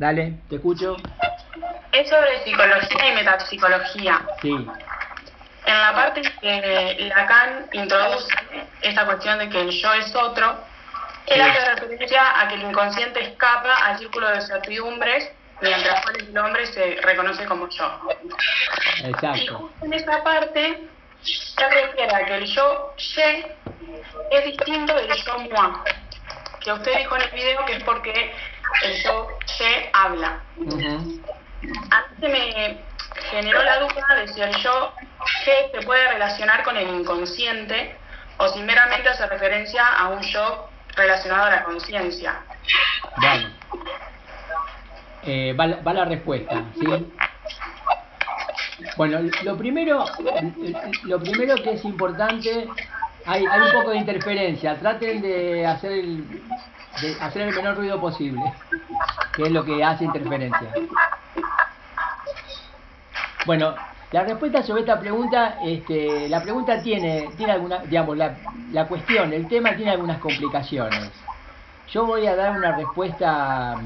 Dale, te escucho. Es sobre psicología y metapsicología. Sí. En la parte que Lacan introduce esta cuestión de que el yo es otro, él hace referencia a que el inconsciente escapa al círculo de certidumbres mientras el hombre se reconoce como yo. Exacto. Y justo en esa parte se refiere a que el yo ye es distinto del yo moi, que usted dijo en el video que es porque el yo ye habla. A mí se me generó la duda de si el yo ye se puede relacionar con el inconsciente o si meramente hace referencia a un yo relacionado a la conciencia. Bueno. Eh, va, va, la respuesta, ¿sí? Bueno, lo primero, lo primero que es importante, hay, hay un poco de interferencia, traten de hacer el, hacer el menor ruido posible, que es lo que hace interferencia. Bueno, la respuesta sobre esta pregunta, este, la pregunta tiene, tiene alguna, digamos, la, la cuestión, el tema tiene algunas complicaciones. Yo voy a dar una respuesta,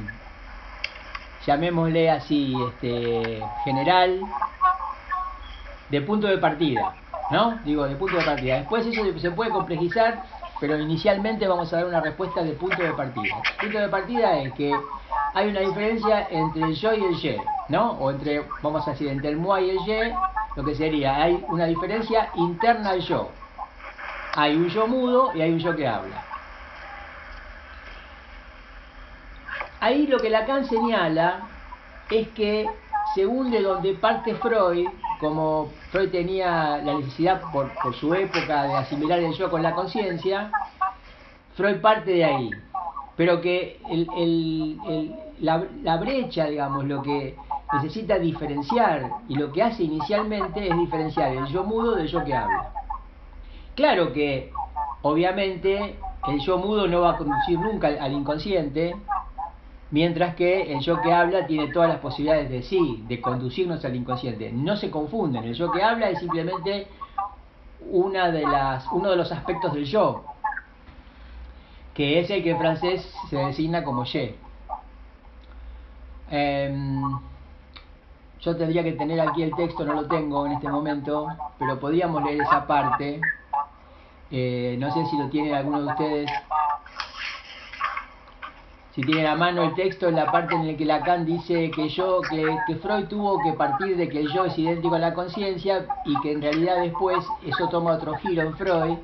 llamémosle así, este, general, de punto de partida, ¿no? Digo, de punto de partida. Después eso se puede complejizar, pero inicialmente vamos a dar una respuesta de punto de partida. Punto de partida es que hay una diferencia entre el yo y el ye, ¿no? O entre, vamos a decir, entre el moi y el ye, lo que sería, hay una diferencia interna al yo. Hay un yo mudo y hay un yo que habla. Ahí lo que Lacan señala es que según de donde parte Freud, como Freud tenía la necesidad por, su época de asimilar el yo con la conciencia, Freud parte de ahí. Pero que el, el, el, la, la, brecha, digamos, lo que necesita diferenciar y lo que hace inicialmente es diferenciar el yo mudo del yo que habla. Claro que, obviamente, el yo mudo no va a conducir nunca al inconsciente, mientras que el yo que habla tiene todas las posibilidades de sí, de conducirnos al inconsciente. No se confunden, el yo que habla es simplemente una de las, uno de los aspectos del yo, que es el que en francés se designa como je. Eh, yo tendría que tener aquí el texto, no lo tengo en este momento, pero podríamos leer esa parte. Eh, no sé si lo tiene alguno de ustedes si tienen a mano el texto en la parte en la que Lacan dice que yo que, Freud tuvo que partir de que el yo es idéntico a la conciencia y que en realidad después eso toma otro giro en Freud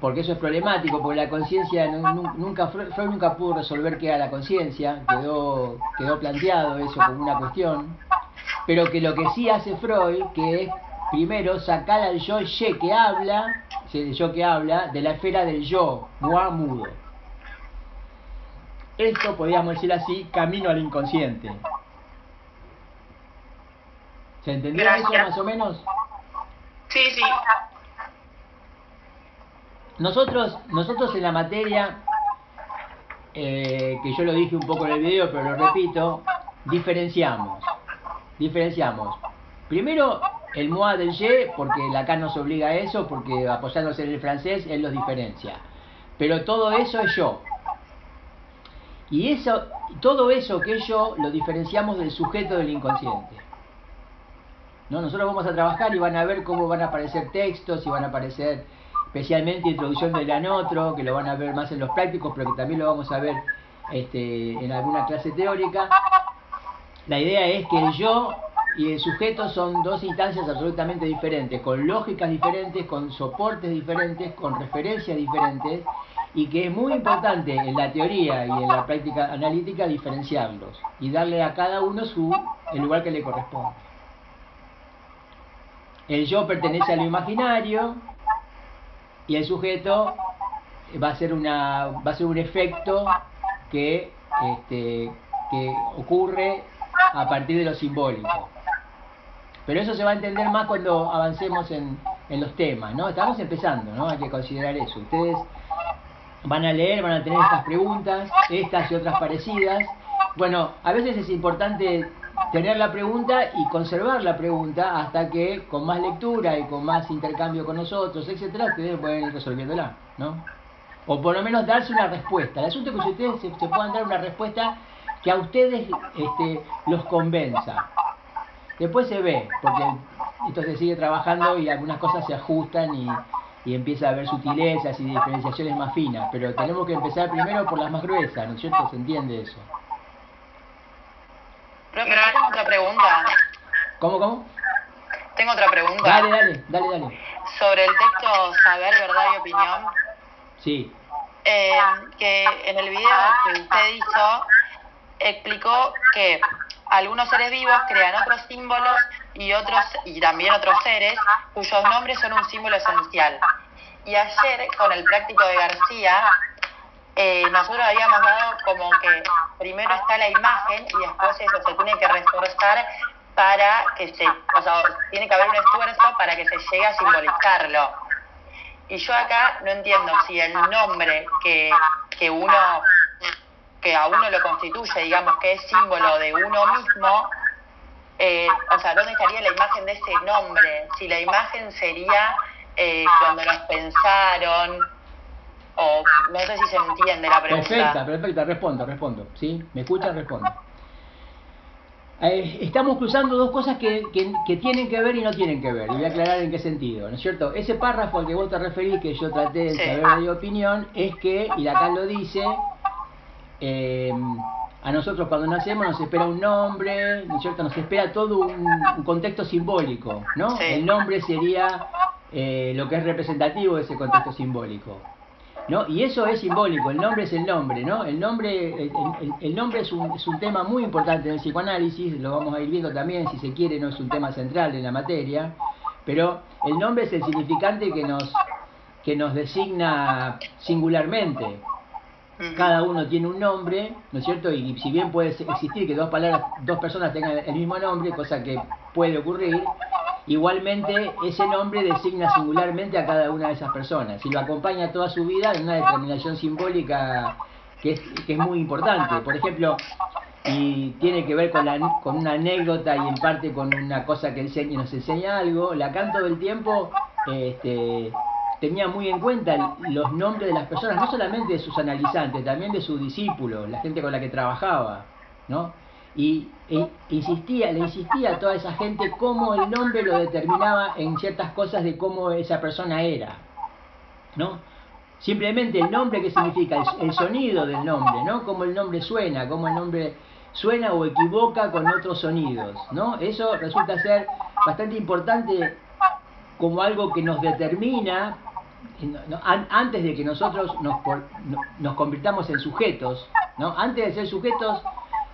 porque eso es problemático porque la conciencia nunca Freud nunca pudo resolver qué era la conciencia quedó quedó planteado eso como una cuestión pero que lo que sí hace Freud que es primero sacar al yo ye que habla el yo que habla de la esfera del yo mudo esto, podríamos decir así, camino al inconsciente. ¿Se entendió Gracias. eso más o menos? Sí, sí. Nosotros, nosotros en la materia, eh, que yo lo dije un poco en el video, pero lo repito, diferenciamos. Diferenciamos. Primero, el moi del ye, porque Lacan nos obliga a eso, porque apoyándose en el francés, él los diferencia. Pero todo eso es yo. Y eso, todo eso que yo lo diferenciamos del sujeto del inconsciente. ¿No? Nosotros vamos a trabajar y van a ver cómo van a aparecer textos y van a aparecer especialmente introducción del anotro, que lo van a ver más en los prácticos, pero que también lo vamos a ver este, en alguna clase teórica. La idea es que el yo y el sujeto son dos instancias absolutamente diferentes, con lógicas diferentes, con soportes diferentes, con referencias diferentes, y que es muy importante en la teoría y en la práctica analítica diferenciarlos y darle a cada uno su el lugar que le corresponde. El yo pertenece a lo imaginario y el sujeto va a ser una va a ser un efecto que este, que ocurre a partir de lo simbólico. Pero eso se va a entender más cuando avancemos en, en los temas, ¿no? Estamos empezando, ¿no? Hay que considerar eso. Ustedes van a leer, van a tener estas preguntas, estas y otras parecidas. Bueno, a veces es importante tener la pregunta y conservar la pregunta hasta que con más lectura y con más intercambio con nosotros, etcétera, ustedes pueden ir resolviéndola, ¿no? O por lo menos darse una respuesta. El asunto es que ustedes se, se puedan dar una respuesta que a ustedes este, los convenza. Después se ve, porque esto se sigue trabajando y algunas cosas se ajustan y, y empieza a haber sutilezas y diferenciaciones más finas, pero tenemos que empezar primero por las más gruesas, ¿no es cierto? ¿Se entiende eso? Profe, tengo otra pregunta. ¿Cómo, cómo? Tengo otra pregunta. Dale, dale, dale, dale. Sobre el texto Saber, Verdad y Opinión. Sí. Eh, que en el video que usted hizo explicó que algunos seres vivos crean otros símbolos y otros y también otros seres cuyos nombres son un símbolo esencial. Y ayer con el práctico de García eh, nosotros habíamos dado como que primero está la imagen y después eso se tiene que reforzar para que se, o sea, tiene que haber un esfuerzo para que se llegue a simbolizarlo. Y yo acá no entiendo si el nombre que, que uno que a uno lo constituye, digamos, que es símbolo de uno mismo, eh, o sea, ¿dónde estaría la imagen de ese nombre? Si la imagen sería eh, cuando nos pensaron, o no sé si se entiende la pregunta. Perfecta, perfecta, respondo, respondo. ¿Sí? ¿Me escuchan? Respondo. Eh, estamos cruzando dos cosas que, que, que, tienen que ver y no tienen que ver. Y voy a aclarar en qué sentido, ¿no es cierto? Ese párrafo al que vos te referís, que yo traté de Sí. saber de opinión, es que, y acá lo dice, eh, a nosotros cuando nacemos nos espera un nombre, ¿no es cierto? Nos espera todo un, un contexto simbólico, ¿no? Sí. El nombre sería eh, lo que es representativo de ese contexto simbólico. ¿No? Y eso es simbólico, el nombre es el nombre, ¿no? El nombre, el, el- el nombre es un, es un tema muy importante en el psicoanálisis, lo vamos a ir viendo también, si se quiere, no es un tema central en la materia, pero el nombre es el significante que nos, que nos designa singularmente. Cada uno tiene un nombre, ¿no es cierto? Y si bien puede existir que dos palabras, dos personas tengan el mismo nombre, cosa que puede ocurrir, igualmente ese nombre designa singularmente a cada una de esas personas y lo acompaña toda su vida en una determinación simbólica que es, que es muy importante. Por ejemplo, y tiene que ver con, la, con una anécdota y en parte con una cosa que enseña, nos enseña algo, Lacan todo el tiempo este, tenía muy en cuenta los nombres de las personas, no solamente de sus analizantes, también de sus discípulos, la gente con la que trabajaba, ¿no? Y e- insistía, le insistía a toda esa gente cómo el nombre lo determinaba en ciertas cosas de cómo esa persona era, ¿no? Simplemente el nombre que significa, el, el sonido del nombre, ¿no? Cómo el nombre suena, cómo el nombre suena o equivoca con otros sonidos, ¿no? Eso resulta ser bastante importante como algo que nos determina antes de que nosotros nos, nos convirtamos en sujetos, ¿no? Antes de ser sujetos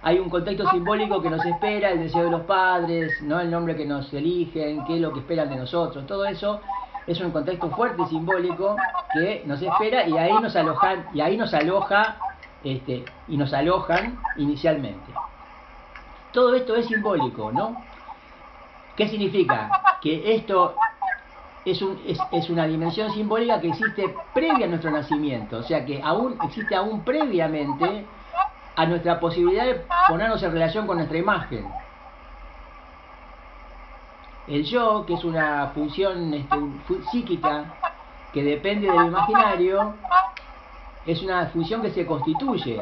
hay un contexto simbólico que nos espera, el deseo de los padres, ¿no? El nombre que nos eligen, qué es lo que esperan de nosotros, todo eso es un contexto fuerte y simbólico que nos espera y ahí nos alojan y ahí nos aloja este y nos alojan inicialmente. Todo esto es simbólico, ¿no? ¿Qué significa? Que esto es, un, es, es una dimensión simbólica que existe previa a nuestro nacimiento, o sea que aún existe aún previamente a nuestra posibilidad de ponernos en relación con nuestra imagen. El yo, que es una función este, psíquica que depende del imaginario, es una función que se constituye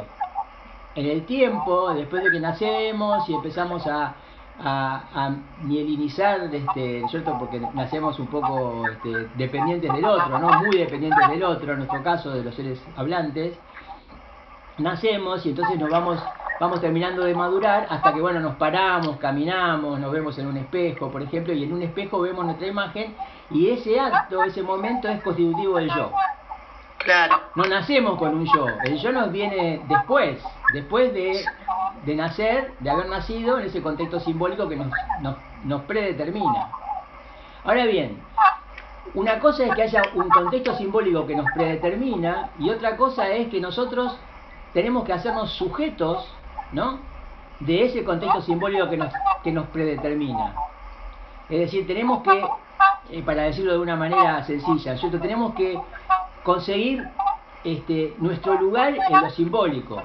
en el tiempo, después de que nacemos y empezamos a, a, a mielinizar, este, ¿no es ¿cierto? Porque nacemos un poco este, dependientes del otro, ¿no? Muy dependientes del otro, en nuestro caso de los seres hablantes. Nacemos y entonces nos vamos, vamos terminando de madurar hasta que, bueno, nos paramos, caminamos, nos vemos en un espejo, por ejemplo, y en un espejo vemos nuestra imagen y ese acto, ese momento es constitutivo del yo. No nacemos con un yo, el yo nos viene después, después de, nacer, de haber nacido en ese contexto simbólico que nos, predetermina. Ahora bien, una cosa es que haya un contexto simbólico que nos predetermina y otra cosa es que nosotros tenemos que hacernos sujetos, ¿no? De ese contexto simbólico que nos, que nos predetermina. Es decir, tenemos que, eh, para decirlo de una manera sencilla, ¿cierto? tenemos que conseguir este, nuestro lugar en lo simbólico.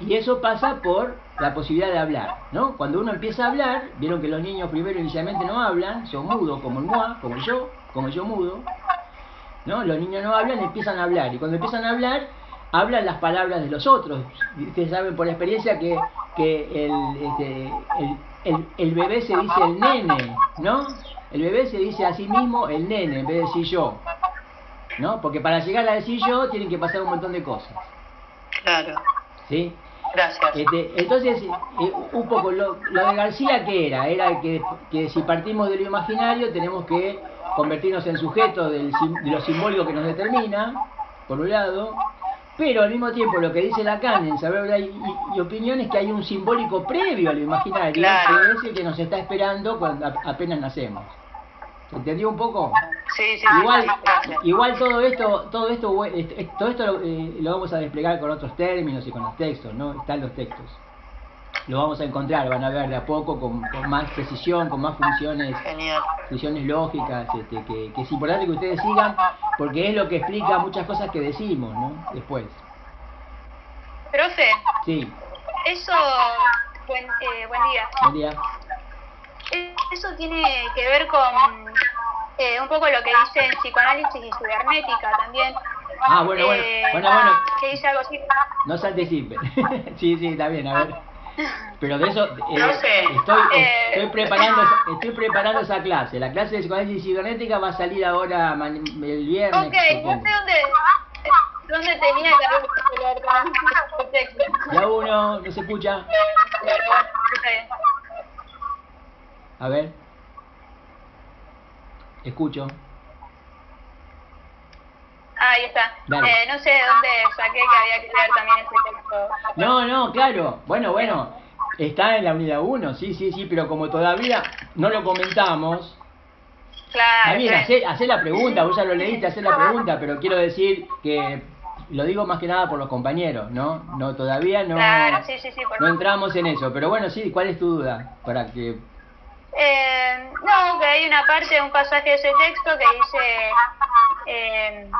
Y eso pasa por la posibilidad de hablar, ¿no? Cuando uno empieza a hablar, vieron que los niños primero inicialmente no hablan, son mudos, como el moi, como yo, como yo mudo, ¿no? Los niños no hablan, empiezan a hablar. Y cuando empiezan a hablar, hablan las palabras de los otros. Ustedes saben por experiencia que, el, este, el, el bebé se dice el nene, ¿no? El bebé se dice a sí mismo el nene en vez de decir yo. ¿No? Porque para llegar a decir yo tienen que pasar un montón de cosas. Claro. ¿Sí? Gracias. Este, entonces, eh, un poco lo, lo de García, ¿qué era? Era que, que si partimos de lo imaginario tenemos que convertirnos en sujetos del, de lo simbólico que nos determina, por un lado, pero al mismo tiempo lo que dice Lacan en Saber y, y- y Opinión es que hay un simbólico previo a lo imaginario, Claro. que es el que nos está esperando cuando apenas nacemos. ¿Se entendió un poco? Sí, sí, Igual, igual todo esto, todo esto, todo esto eh, lo vamos a desplegar con otros términos y con los textos, ¿no? Están los textos. Lo vamos a encontrar, van a ver de a poco con, con más precisión, con más funciones, Genial. funciones lógicas, este, que, que es importante que ustedes sigan, porque es lo que explica muchas cosas que decimos, ¿no? Después. Profe, Sí, eso, buen, eh, buen día. buen día. Eh, Eso tiene que ver con eh, un poco lo que dice en psicoanálisis y cibernética también. Ah, bueno, bueno, Eh, bueno, bueno. Que dice algo así. No se anticipe. sí, sí, está bien, a ver. Pero de eso eh, No sé. estoy, Eh. estoy preparando esa- estoy preparando esa clase. La clase de psicoanálisis cibernética va a salir ahora el viernes. Ok, no sé dónde, dónde tenía que haber. Ya uno, no se escucha. Bien. A ver. Escucho. Ahí está. Eh, no sé de dónde saqué que había que leer también ese texto. No, no, claro. Bueno, bueno. Está en la unidad 1, sí, sí, sí, pero como todavía no lo comentamos, Claro. Está bien, hacer, hacer la pregunta, vos ya lo leíste, hacer la pregunta, pero quiero decir que lo digo más que nada por los compañeros, ¿no? No, todavía no, Claro, sí, sí, sí. Por no entramos en eso, pero bueno, sí, ¿cuál es tu duda? Para que... Eh, no, que hay una parte, un pasaje de ese texto que dice, eh,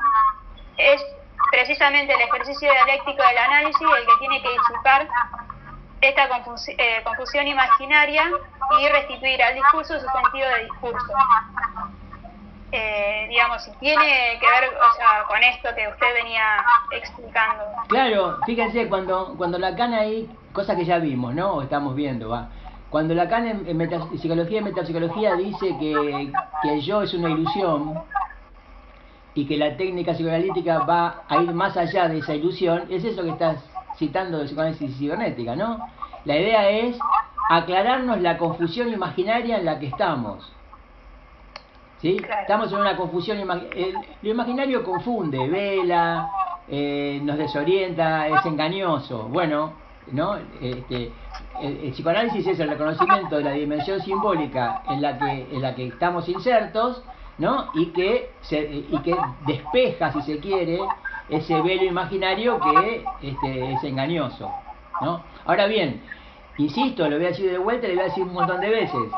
es precisamente el ejercicio dialéctico del análisis el que tiene que disipar esta confusi- eh, confusión imaginaria y restituir al discurso su sentido de discurso. Eh, digamos, tiene que ver o sea, con esto que usted venía explicando. Claro, fíjense, cuando, cuando Lacan ahí, cosa que ya vimos, ¿no? O estamos viendo, va. Cuando Lacan en, en meta- psicología y metapsicología dice que, que el yo es una ilusión y que la técnica psicoanalítica va a ir más allá de esa ilusión, es eso que estás citando de psicoanálisis cibernética, ¿no? La idea es aclararnos la confusión imaginaria en la que estamos. ¿Sí? Estamos en una confusión imaginaria. Lo imaginario confunde, vela, eh, nos desorienta, es engañoso. Bueno, ¿no? Este, el, psicoanálisis es el reconocimiento de la dimensión simbólica en la que, en la que estamos insertos, ¿no? Y que, se, y que despeja, si se quiere, ese velo imaginario que este, es engañoso, ¿no? Ahora bien, insisto, lo voy a decir de vuelta, le voy a decir un montón de veces.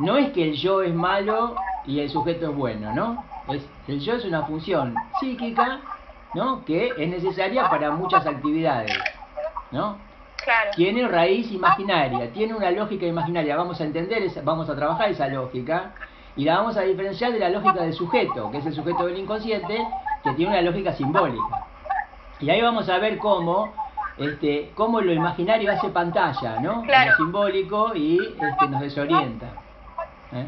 No es que el yo es malo y el sujeto es bueno, ¿no? Es, el yo es una función psíquica, ¿no? Que es necesaria para muchas actividades, ¿no? Claro. Tiene raíz imaginaria, tiene una lógica imaginaria. Vamos a entender, esa, vamos a trabajar esa lógica y la vamos a diferenciar de la lógica del sujeto, que es el sujeto del inconsciente, que tiene una lógica simbólica. Y ahí vamos a ver cómo, este, cómo lo imaginario hace pantalla, ¿no? Claro. Lo simbólico y este, nos desorienta. ¿eh?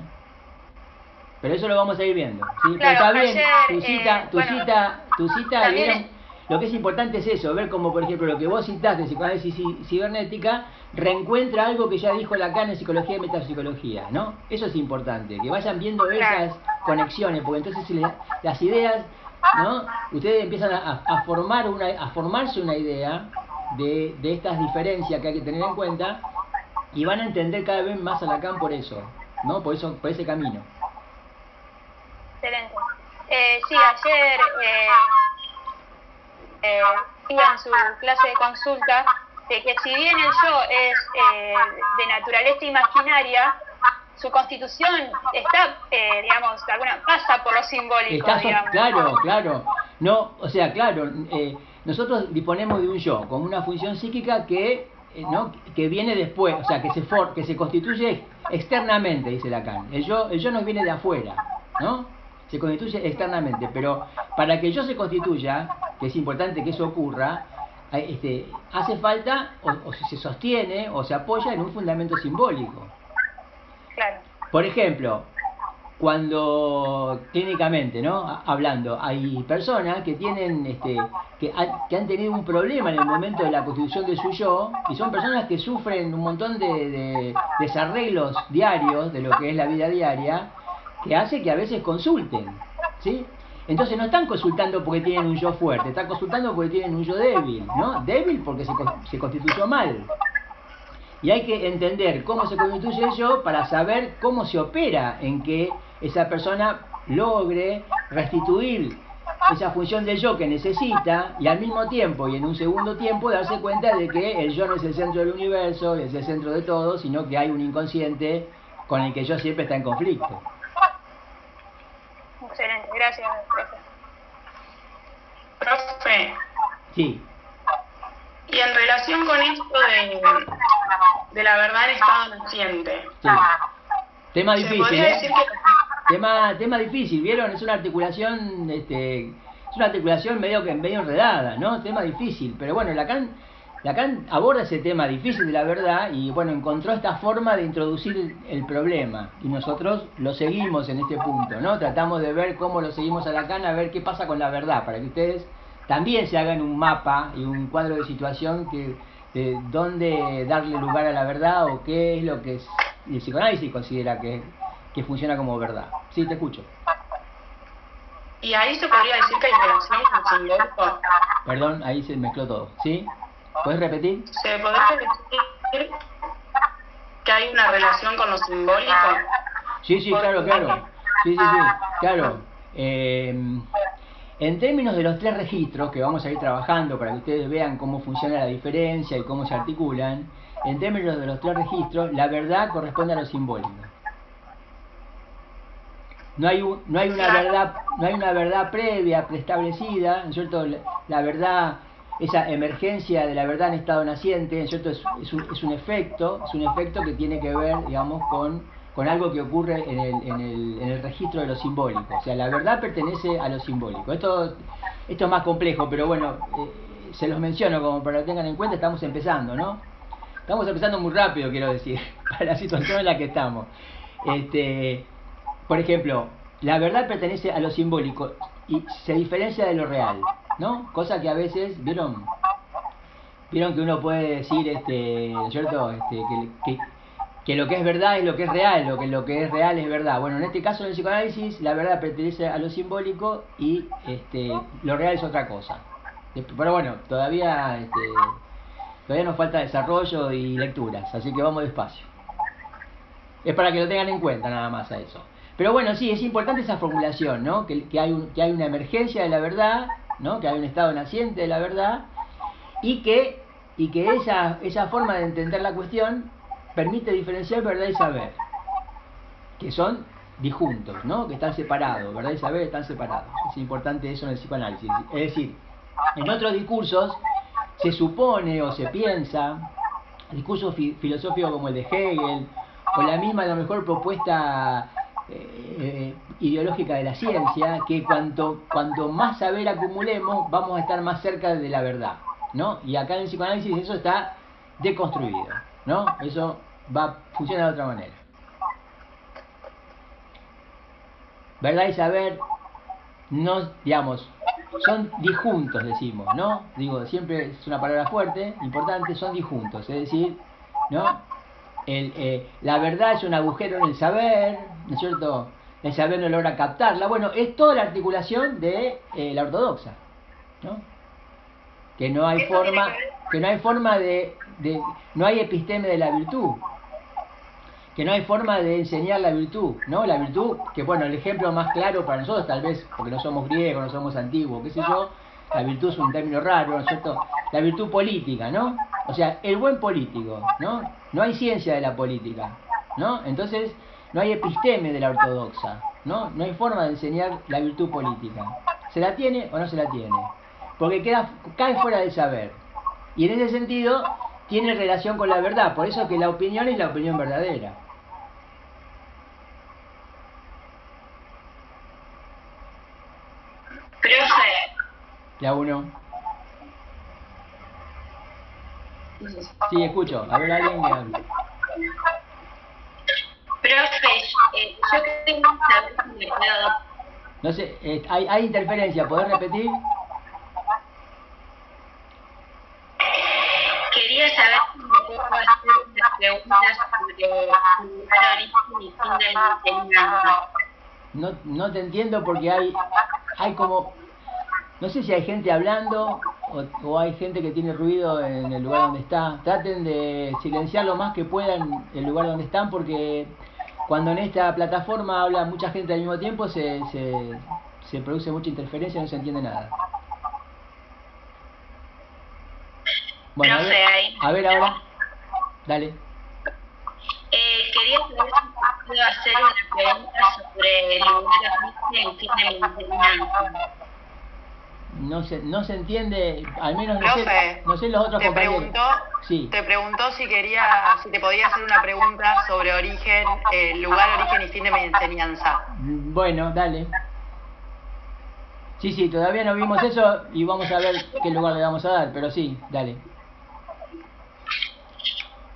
Pero eso lo vamos a ir viendo. ¿sí? Pero está bien, ayer, tu cita, eh, tu bueno, cita, tu cita, vieron, es- lo que es importante es eso, ver cómo, por ejemplo, lo que vos citaste en psicoanálisis ci- cibernética reencuentra algo que ya dijo Lacan en psicología y metapsicología, ¿no? Eso es importante, que vayan viendo esas conexiones, porque entonces las ideas, ¿no? Ustedes empiezan a, a formar una, a formarse una idea de, de estas diferencias que hay que tener en cuenta y van a entender cada vez más a Lacan por eso, ¿no? Por eso, por ese camino. Excelente. Eh, sí, ayer eh, eh, en su clase de consulta de que si bien el yo es eh, de naturaleza imaginaria, su constitución está, eh, digamos, alguna pasa por lo simbólico, Está so- digamos. claro, claro. No, o sea, claro, eh, nosotros disponemos de un yo con una función psíquica que eh, ¿no? que viene después, o sea, que se for, que se constituye externamente, dice Lacan. El yo, el yo nos viene de afuera, ¿no? Se constituye externamente, pero para que yo se constituya, que es importante que eso ocurra, eh, este, hace falta o, o se sostiene o se apoya en un fundamento simbólico. Claro. Por ejemplo, cuando clínicamente, ¿no? Hablando, hay personas que tienen, este, que, han, que han tenido un problema en el momento de la constitución de su yo, y son personas que sufren un montón de, de desarreglos diarios de lo que es la vida diaria, que hace que a veces consulten, ¿sí? Entonces no están consultando porque tienen un yo fuerte, están consultando porque tienen un yo débil, ¿no? Débil porque se, se constituyó mal. Y hay que entender cómo se constituye el yo para saber cómo se opera en que esa persona logre restituir esa función del yo que necesita y al mismo tiempo y en un segundo tiempo darse cuenta de que el yo no es el centro del universo, es el centro de todo, sino que hay un inconsciente con el que yo siempre está en conflicto. Excelente, gracias, profe. Profe, Sí, y en relación con esto de, de la verdad en estado naciente, sí. Tema ¿se difícil, ¿eh? que Tema, tema difícil, ¿vieron? Es una articulación, este, es una articulación medio que medio enredada, ¿no? Tema difícil, pero bueno, Lacan, Lacan aborda ese tema difícil de la verdad y bueno, encontró esta forma de introducir el, problema y nosotros lo seguimos en este punto, ¿no? Tratamos de ver cómo lo seguimos a Lacan, a ver qué pasa con la verdad, para que ustedes también se hagan un mapa y un cuadro de situación que de dónde darle lugar a la verdad o qué es lo que es, el psicoanálisis considera que, que funciona como verdad. Sí, te escucho. y ahí se podría decir que hay relación con. Perdón, ahí se mezcló todo. ¿Sí? ¿Puedes repetir? ¿Se podría decir que hay una relación con lo simbólico? Sí, sí, claro, claro. Sí, sí, sí, claro. Eh, en términos de los tres registros que vamos a ir trabajando para que ustedes vean cómo funciona la diferencia y cómo se articulan, en términos de los tres registros, la verdad corresponde a lo simbólico. No hay, un- no hay una verdad, no hay una verdad previa, preestablecida, ¿no es cierto? La, la verdad, esa emergencia de la verdad en estado naciente, ¿no es cierto? Es un, es un efecto, es un efecto que tiene que ver, digamos, con, con algo que ocurre en el, en, el, en el registro de lo simbólico. O sea, la verdad pertenece a lo simbólico. Esto, esto es más complejo, pero bueno, eh, se los menciono como para que tengan en cuenta, estamos empezando, ¿no? Estamos empezando muy rápido, quiero decir, para la situación en la que estamos. Este, por ejemplo, la verdad pertenece a lo simbólico y se diferencia de lo real, ¿no? Cosa que a veces, ¿vieron? Vieron que uno puede decir, este, ¿no es cierto? Este, que, que, que lo que es verdad es lo que es real, lo que lo que es real es verdad. Bueno, en este caso en el psicoanálisis, la verdad pertenece a lo simbólico y este, lo real es otra cosa. Pero bueno, todavía, este, todavía nos falta desarrollo y lecturas, así que vamos despacio. Es para que lo tengan en cuenta nada más a eso. Pero bueno, sí, es importante esa formulación, ¿no? Que, que, hay, un, que hay una emergencia de la verdad, ¿no? Que hay un estado naciente de la verdad y que, y que esa, esa forma de entender la cuestión permite diferenciar verdad y saber, que son disjuntos, ¿no? Que están separados, verdad y saber están separados. Es importante eso en el psicoanálisis. Es decir, en otros discursos se supone o se piensa, discursos fi filosóficos como el de Hegel, o la misma, a lo mejor, propuesta eh, ideológica de la ciencia, que cuanto, cuanto más saber acumulemos, vamos a estar más cerca de la verdad, ¿no? Y acá en el psicoanálisis eso está deconstruido, ¿no? Eso va funciona de otra manera. Verdad y saber no, digamos, son disjuntos, decimos, ¿no? Digo, siempre es una palabra fuerte, importante, son disjuntos, es decir, ¿no? El, eh, la verdad es un agujero en el saber, ¿no es cierto? El saber no logra captarla. Bueno, es toda la articulación de eh, la ortodoxa, ¿no? Que no hay forma, que no hay forma de, de, no hay episteme de la virtud, que no hay forma de enseñar la virtud, ¿no? La virtud, que bueno, el ejemplo más claro para nosotros, tal vez porque no somos griegos, no somos antiguos, qué sé yo, la virtud es un término raro, ¿no es cierto? La virtud política, ¿no? O sea, el buen político, ¿no? No hay ciencia de la política, ¿no? Entonces, no hay episteme de la ortodoxa, ¿no? No hay forma de enseñar la virtud política. ¿Se la tiene o no se la tiene? Porque queda, cae fuera del saber. Y en ese sentido, tiene relación con la verdad. Por eso que la opinión es la opinión verdadera. La 1. Sí, escucho. A ver, alguien que hable. Profe, eh, yo quería saber. No sé, eh, hay, hay interferencia. ¿Podés repetir? Quería saber si me puedo hacer unas preguntas sobre el origen y fin. No, no te entiendo porque hay, hay como... No sé si hay gente hablando o, o hay gente que tiene ruido en el lugar donde está. Traten de silenciar lo más que puedan el lugar donde están porque cuando en esta plataforma habla mucha gente al mismo tiempo se, se, se produce mucha interferencia y no se entiende nada. Bueno, a ver, Profe, ahí. a ver ahora. Dale. Eh, quería saber si puedo hacer una pregunta sobre el lugar de. No se, no se entiende, al menos no sé, no sé los otros te compañeros. preguntó, Sí. te preguntó si quería, si te podía hacer una pregunta sobre origen, eh, lugar, origen y fin de mi enseñanza. Bueno, dale. Sí, sí, todavía no vimos eso y vamos a ver qué lugar le vamos a dar, pero sí, dale.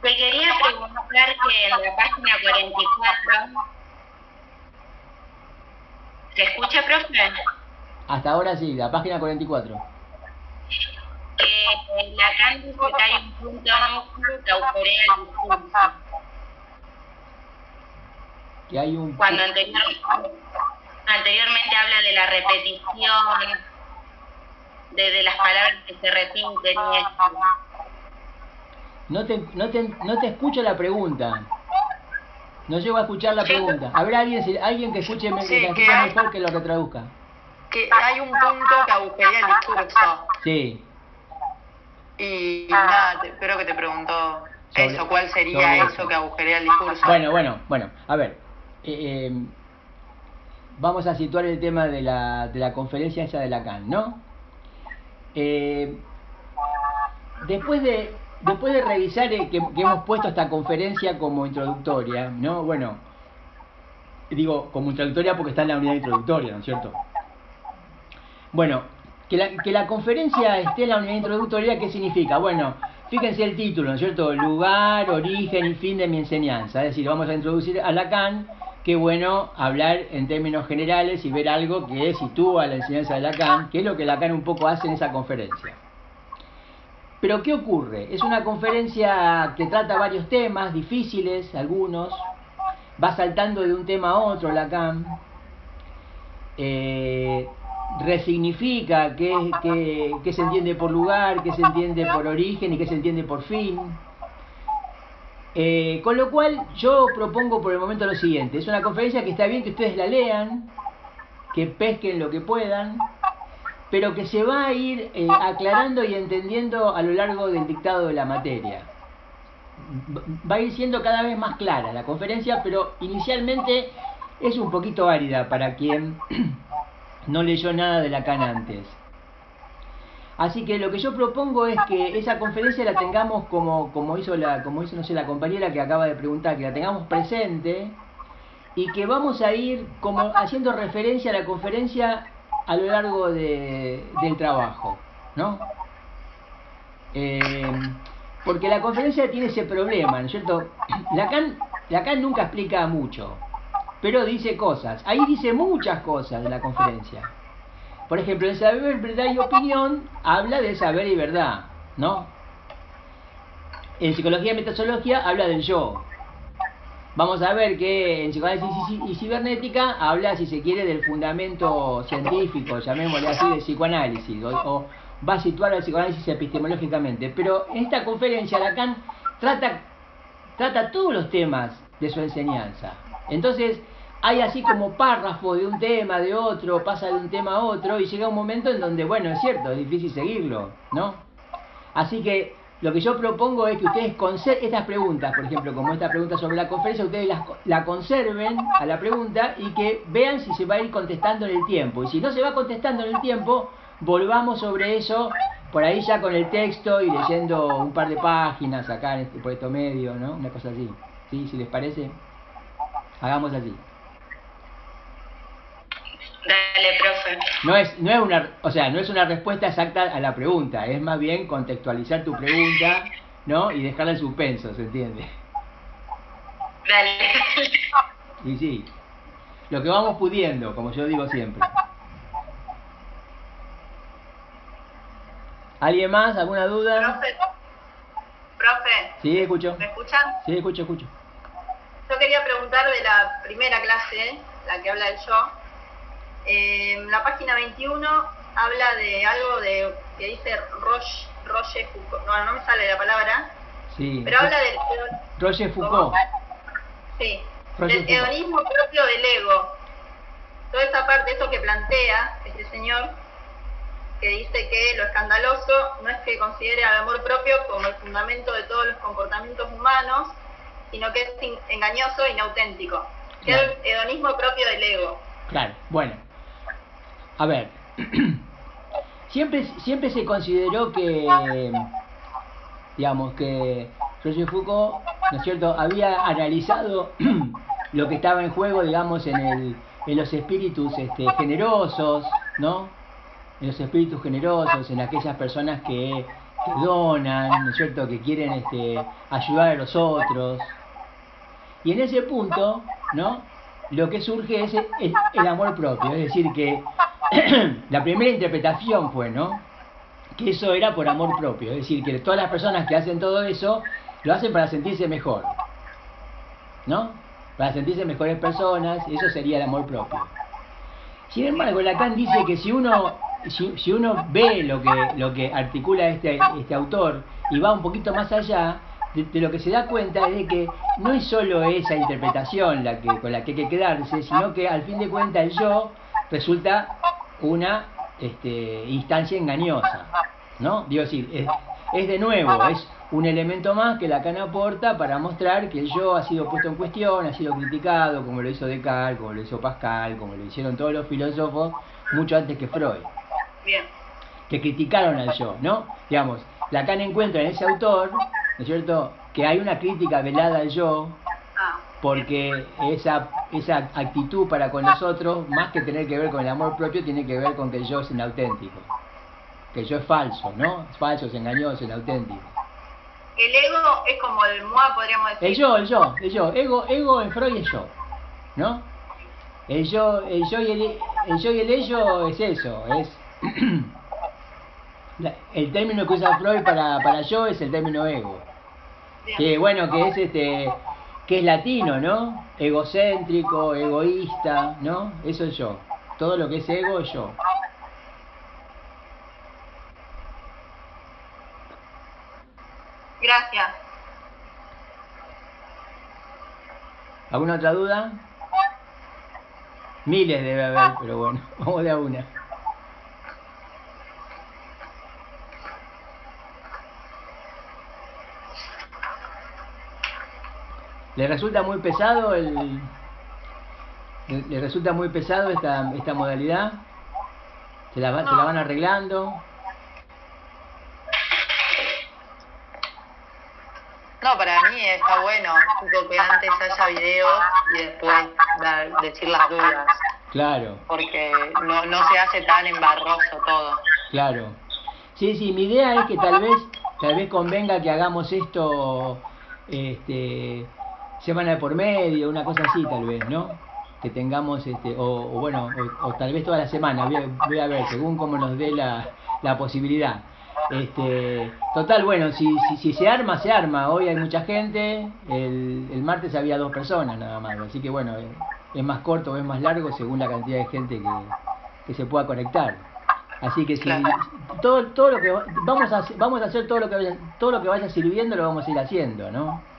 Te quería preguntar que en la página 44... ¿Se escucha, profe? Hasta ahora sí, la página 44. Que Lacan dice que hay un punto núcleo que autorea el discurso. Que hay un... Cuando anterior, anteriormente habla de la repetición, de, de las palabras que se repiten y eso. No te, no, te, no te escucho la pregunta. No llego a escuchar la pregunta. ¿Habrá alguien, alguien que escuche, me- Sí, que escuche mejor que lo que traduzca? Que hay un punto que agujerea el discurso. Sí. Y nada, te- creo que te preguntó Sobre- eso, ¿cuál sería eso. que agujerea el discurso? Bueno, bueno, bueno, a ver. eh, eh, vamos a situar el tema de la, de la conferencia esa de Lacan, ¿no? Eh, después de después de revisar eh, que, que hemos puesto esta conferencia como introductoria, ¿no? Bueno, digo como introductoria porque está en la unidad introductoria, ¿no es cierto? Bueno, que la, conferencia esté en la unidad introductoria, ¿qué significa? Bueno, fíjense el título, ¿no es cierto? Lugar, origen y fin de mi enseñanza. Es decir, vamos a introducir a Lacan, qué bueno hablar en términos generales y ver algo que sitúa la enseñanza de Lacan, que es lo que Lacan un poco hace en esa conferencia. Pero ¿qué ocurre? Es una conferencia que trata varios temas, difíciles algunos, va saltando de un tema a otro Lacan, eh, resignifica qué, qué- qué se entiende por lugar, qué se entiende por origen y qué se entiende por fin. Eh, con lo cual yo propongo por el momento lo siguiente, es una conferencia que está bien que ustedes la lean, que pesquen lo que puedan, pero que se va a ir eh, aclarando y entendiendo a lo largo del dictado de la materia. Va- a ir siendo cada vez más clara la conferencia, pero inicialmente es un poquito árida para quien no leyó nada de Lacan antes. Así que lo que yo propongo es que esa conferencia la tengamos como, como hizo la, como hizo no sé, la compañera que acaba de preguntar, que la tengamos presente y que vamos a ir como haciendo referencia a la conferencia a lo largo de- del trabajo, ¿no? Eh, porque la conferencia tiene ese problema, ¿no es cierto? Lacan, Lacan nunca explica mucho, pero dice cosas. Ahí dice muchas cosas de la conferencia. Por ejemplo, en Saber, Verdad y Opinión habla de saber y verdad, ¿no? En Psicología y Metazoología habla del yo. Vamos a ver que en Psicoanálisis y- Cibernética habla, si se quiere, del fundamento científico, llamémosle así, del psicoanálisis, o, o va a situar al psicoanálisis epistemológicamente. Pero en esta conferencia Lacan trata, trata todos los temas de su enseñanza. Entonces, hay así como párrafos de un tema, de otro, pasa de un tema a otro, y llega un momento en donde, bueno, es cierto, es difícil seguirlo, ¿no? Así que lo que yo propongo es que ustedes conserven estas preguntas, por ejemplo, como esta pregunta sobre la conferencia, ustedes las la conserven a la pregunta y que vean si se va a ir contestando en el tiempo. Y si no se va contestando en el tiempo, volvamos sobre eso, por ahí ya con el texto y leyendo un par de páginas acá en este, por estos medios, ¿no? Una cosa así. ¿Sí? Si les parece, hagamos así. Dale, profe. No es, no es una, o sea, no es una respuesta exacta a la pregunta, es más bien contextualizar tu pregunta, ¿no? Y dejarla en suspenso, ¿se entiende? Dale. Y sí, lo que vamos pudiendo, como yo digo siempre. ¿Alguien más? ¿Alguna duda? Profe, profe, Sí, escucho. ¿me escuchan? Sí, escucho, escucho. Yo quería preguntar de la primera clase, la que habla del yo. Eh, en la página 21 habla de algo de que dice Roche, Roche Foucault. No, no me sale la palabra, Sí. pero habla del, Foucault. sí, del Foucault. hedonismo propio del ego. Toda esa parte, eso que plantea este señor, que dice que lo escandaloso no es que considere al amor propio como el fundamento de todos los comportamientos humanos, sino que es engañoso e inauténtico. Que es el hedonismo propio del ego. Claro, bueno. A ver. siempre, siempre se consideró que, digamos, que Roger Foucault, ¿no es cierto?, había analizado lo que estaba en juego, digamos, en, el, en los espíritus este, generosos, ¿no? En los espíritus generosos, en aquellas personas que, que donan, ¿no es cierto?, que quieren este, ayudar a los otros. Y en ese punto, ¿no? Lo que surge es el, el amor propio, es decir, que la primera interpretación fue, ¿no? Que eso era por amor propio, es decir, que todas las personas que hacen todo eso lo hacen para sentirse mejor, ¿no? Para sentirse mejores personas, eso sería el amor propio. Sin embargo, Lacan dice que si uno, si, si uno ve lo que, lo que articula este, este autor y va un poquito más allá, de, de lo que se da cuenta es de que no es solo esa interpretación la que, con la que hay que quedarse, sino que al fin de cuentas el yo resulta una este, instancia engañosa, ¿no? Digo decir, es, es de nuevo, es un elemento más que Lacan aporta para mostrar que el yo ha sido puesto en cuestión, ha sido criticado, como lo hizo Descartes, como lo hizo Pascal, como lo hicieron todos los filósofos, mucho antes que Freud Bien. que criticaron al yo, ¿no? Digamos, Lacan encuentra en ese autor, ¿no es cierto?, que hay una crítica velada al yo, Ah, porque esa, esa actitud para con los otros, más que tener que ver con el amor propio, tiene que ver con que el yo es inauténtico, que el yo es falso, ¿no? Es falso, es engañoso, es inauténtico. el ego es como el moi, podríamos decir. El yo, el yo, el yo, ego, ego en Freud es yo, ¿no? El yo, el yo y el, el yo y el ello es eso, es el término que usa Freud para, para yo es el término ego. Que bueno, que es este, que es latino, ¿no? Egocéntrico, egoísta, ¿no? Eso es yo. Todo lo que es ego es yo. Gracias. ¿Alguna otra duda? Miles debe haber, pero bueno, vamos de a una. ¿Le resulta muy pesado el... ¿Le, le resulta muy pesado esta, esta modalidad? ¿Se la, va- ¿Se la van arreglando? No, para mí está bueno, tipo que antes haya videos y después dar- decir las dudas, Claro. porque no, no se hace tan embarroso todo. Claro. Sí, sí, mi idea es que tal vez, tal vez convenga que hagamos esto, este, semana de por medio, una cosa así tal vez, ¿no? Que tengamos, este, o, o bueno, o, o tal vez toda la semana, voy a, voy a ver, según como nos dé la, la posibilidad. Este, total, bueno, si, si, si se arma, se arma. Hoy hay mucha gente, el, el martes había dos personas nada más, así que bueno, eh, es más corto o es más largo según la cantidad de gente que, que se pueda conectar. Así que si Claro. todo, todo lo que va- vamos a vamos a hacer todo lo que vaya, todo lo que vaya sirviendo lo vamos a ir haciendo, ¿no?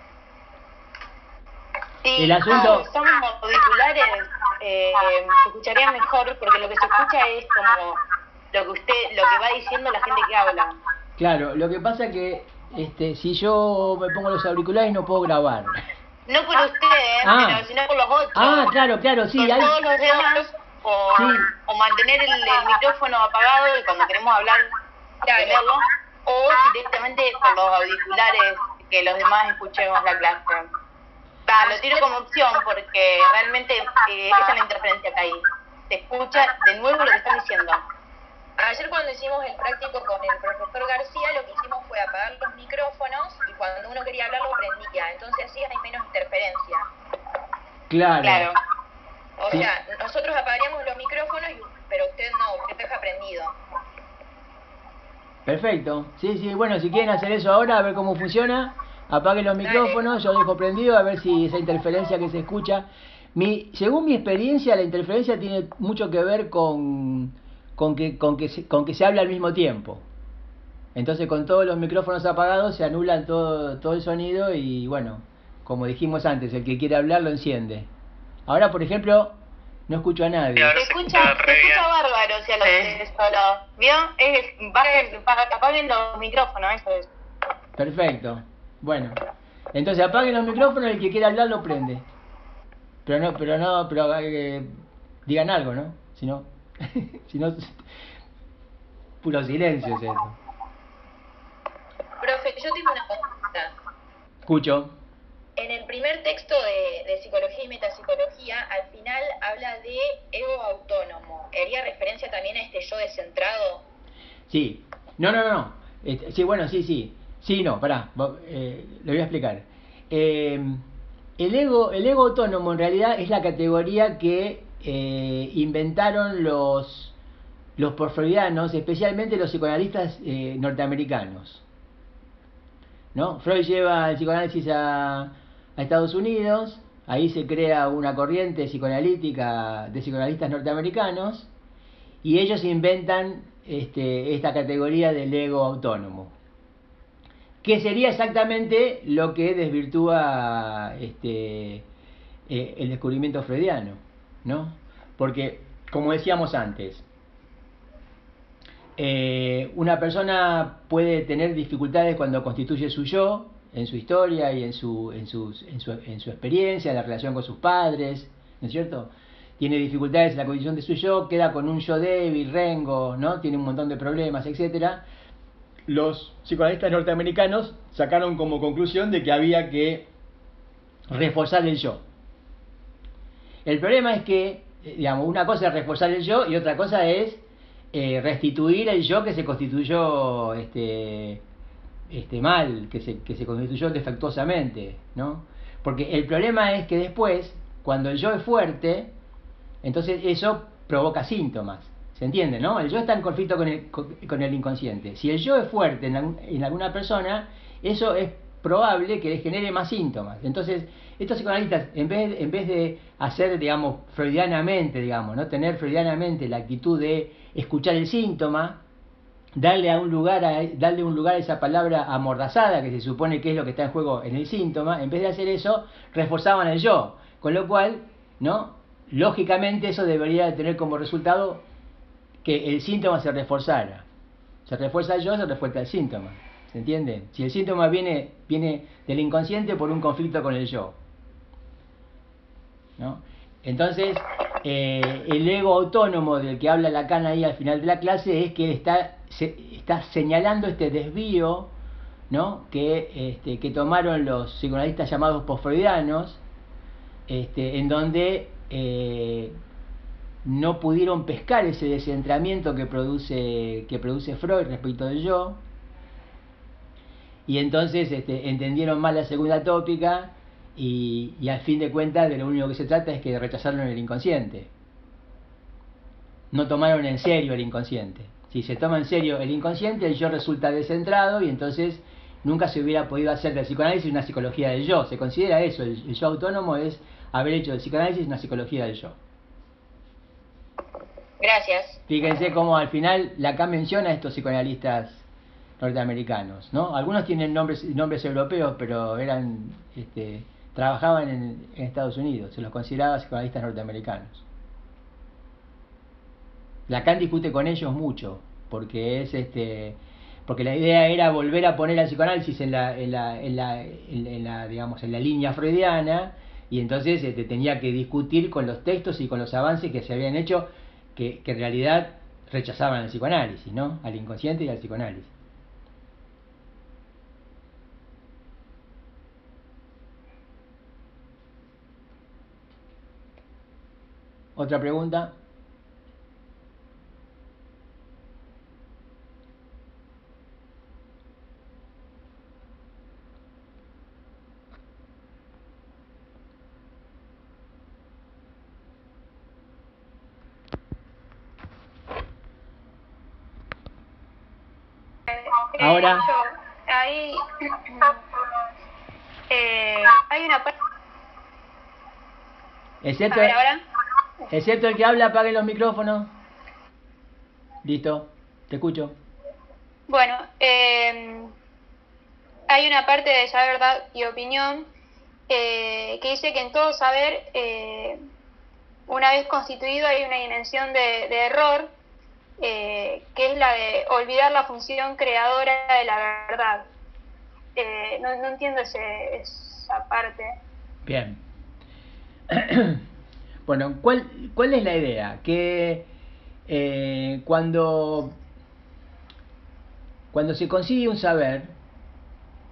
Sí, El asunto- como son auriculares, eh, se escucharía mejor porque lo que se escucha es como lo que usted, lo que va diciendo la gente que habla. Claro, lo que pasa que este, si yo me pongo los auriculares no puedo grabar. No por usted, Ah. pero sino por los otros. Ah, claro, claro, sí, por hay, todos los demás, o, Sí. o mantener el, el micrófono apagado y cuando queremos hablar, tenerlo, o directamente por los auriculares que los demás escuchemos la clase. Va, lo tiro como opción porque realmente eh, esa es la interferencia que hay. se escucha de nuevo lo que están diciendo. Ayer cuando hicimos el práctico con el profesor García, lo que hicimos fue apagar los micrófonos y cuando uno quería hablar lo prendía, entonces así hay menos interferencia. Claro. Claro. O Sí. sea, nosotros apagaríamos los micrófonos, y- pero usted no, usted deja prendido. Perfecto. Sí, sí, bueno, si quieren hacer eso ahora, a ver cómo funciona, apaguen los micrófonos, yo dejo prendido a ver si esa interferencia que se escucha. Mi, según mi experiencia, la interferencia tiene mucho que ver con, con, que, con, que se, con que se habla al mismo tiempo. Entonces, con todos los micrófonos apagados, se anulan todo, todo el sonido y, bueno, como dijimos antes, el que quiere hablar lo enciende. Ahora, por ejemplo, no escucho a nadie. Se escucha, escucha bárbaro, o sea, lo que solo. ¿Vio? Es, bajen, apaguen los micrófonos, eso es. Perfecto. Bueno, entonces apaguen los micrófonos y el que quiera hablar lo prende. Pero no, pero no, pero eh, digan algo, ¿no? Si no, si no, puro silencio es esto. Profe, yo tengo una consulta. Escucho. En el primer texto de, de psicología y metapsicología, al final habla de ego autónomo. ¿Haría referencia también a este yo descentrado? Sí. No, no, no, no. Este, sí, bueno, sí, sí. Sí, no, pará. Eh, lo voy a explicar. Eh, el, ego, el ego autónomo en realidad es la categoría que eh, inventaron los, los especialmente los psicoanalistas eh, norteamericanos. ¿No? Freud lleva el psicoanálisis a, a Estados Unidos, ahí se crea una corriente psicoanalítica de psicoanalistas norteamericanos y ellos inventan este, esta categoría del ego autónomo, que sería exactamente lo que desvirtúa este, eh, el descubrimiento freudiano, ¿no? Porque, como decíamos antes, eh, una persona puede tener dificultades cuando constituye su yo, en su historia y en su, en, en su, en su experiencia, en la relación con sus padres, ¿no es cierto? Tiene dificultades en la condición de su yo, queda con un yo débil, rengo, ¿no? Tiene un montón de problemas, etcétera. Los psicoanalistas norteamericanos sacaron como conclusión de que había que reforzar el yo. El problema es que, eh, digamos, una cosa es reforzar el yo y otra cosa es eh, restituir el yo que se constituyó este, este mal, que se, que se constituyó defectuosamente, ¿no? Porque el problema es que después, cuando el yo es fuerte, entonces eso provoca síntomas. ¿Se entiende, no? El yo está en conflicto con el, con, el inconsciente. Si el yo es fuerte en alguna persona, eso es probable que le genere más síntomas. Entonces, estos psicoanalistas, en vez, en vez de hacer, digamos, freudianamente, digamos, ¿no? Tener freudianamente la actitud de escuchar el síntoma, darle a un lugar a, darle un lugar a esa palabra amordazada que se supone que es lo que está en juego en el síntoma, en vez de hacer eso, reforzaban el yo, con lo cual, ¿no? Lógicamente eso debería tener como resultado que el síntoma se reforzara. Se refuerza el yo, se refuerza el síntoma. ¿Se entiende? Si el síntoma viene, viene del inconsciente por un conflicto con el yo. ¿no? Entonces, eh, el ego autónomo del que habla Lacan ahí al final de la clase es que está, está señalando este desvío ¿no? que, este, que tomaron los psicoanalistas llamados postfreudianos, este, en donde eh, no pudieron pescar ese descentramiento que produce, que produce Freud respecto del yo, y entonces este, entendieron mal la segunda tópica y, al fin de cuentas de lo único que se trata es que rechazaron el inconsciente. No tomaron en serio el inconsciente. Si se toma en serio el inconsciente, el yo resulta descentrado y entonces nunca se hubiera podido hacer del psicoanálisis una psicología del yo. Se considera eso, el, el yo autónomo es haber hecho del psicoanálisis una psicología del yo. Gracias. Fíjense cómo al final Lacan menciona a estos psicoanalistas norteamericanos, ¿no? Algunos tienen nombres, nombres europeos, pero eran, este, trabajaban en, Estados Unidos, se los consideraba psicoanalistas norteamericanos. Lacan discute con ellos mucho, porque es este porque la idea era volver a poner al psicoanálisis en la, en la, en la, en la, digamos, en la línea freudiana, y entonces este, tenía que discutir con los textos y con los avances que se habían hecho, que, que en realidad rechazaban el psicoanálisis, ¿no? Al inconsciente y al psicoanálisis. ¿Otra pregunta? Eh, Ahora, ahí eh, hay una parte. excepto, ver, ahora. excepto el que habla, apague los micrófonos. Listo, te escucho. Bueno, eh, hay una parte de saber, verdad y opinión eh, que dice que en todo saber, eh, una vez constituido, hay una dimensión de, de error, eh, que es la de olvidar la función creadora de la verdad. Eh, no, no entiendo ese, esa parte. Bien. bueno, ¿cuál, ¿cuál es la idea? Que eh, cuando, cuando se consigue un saber,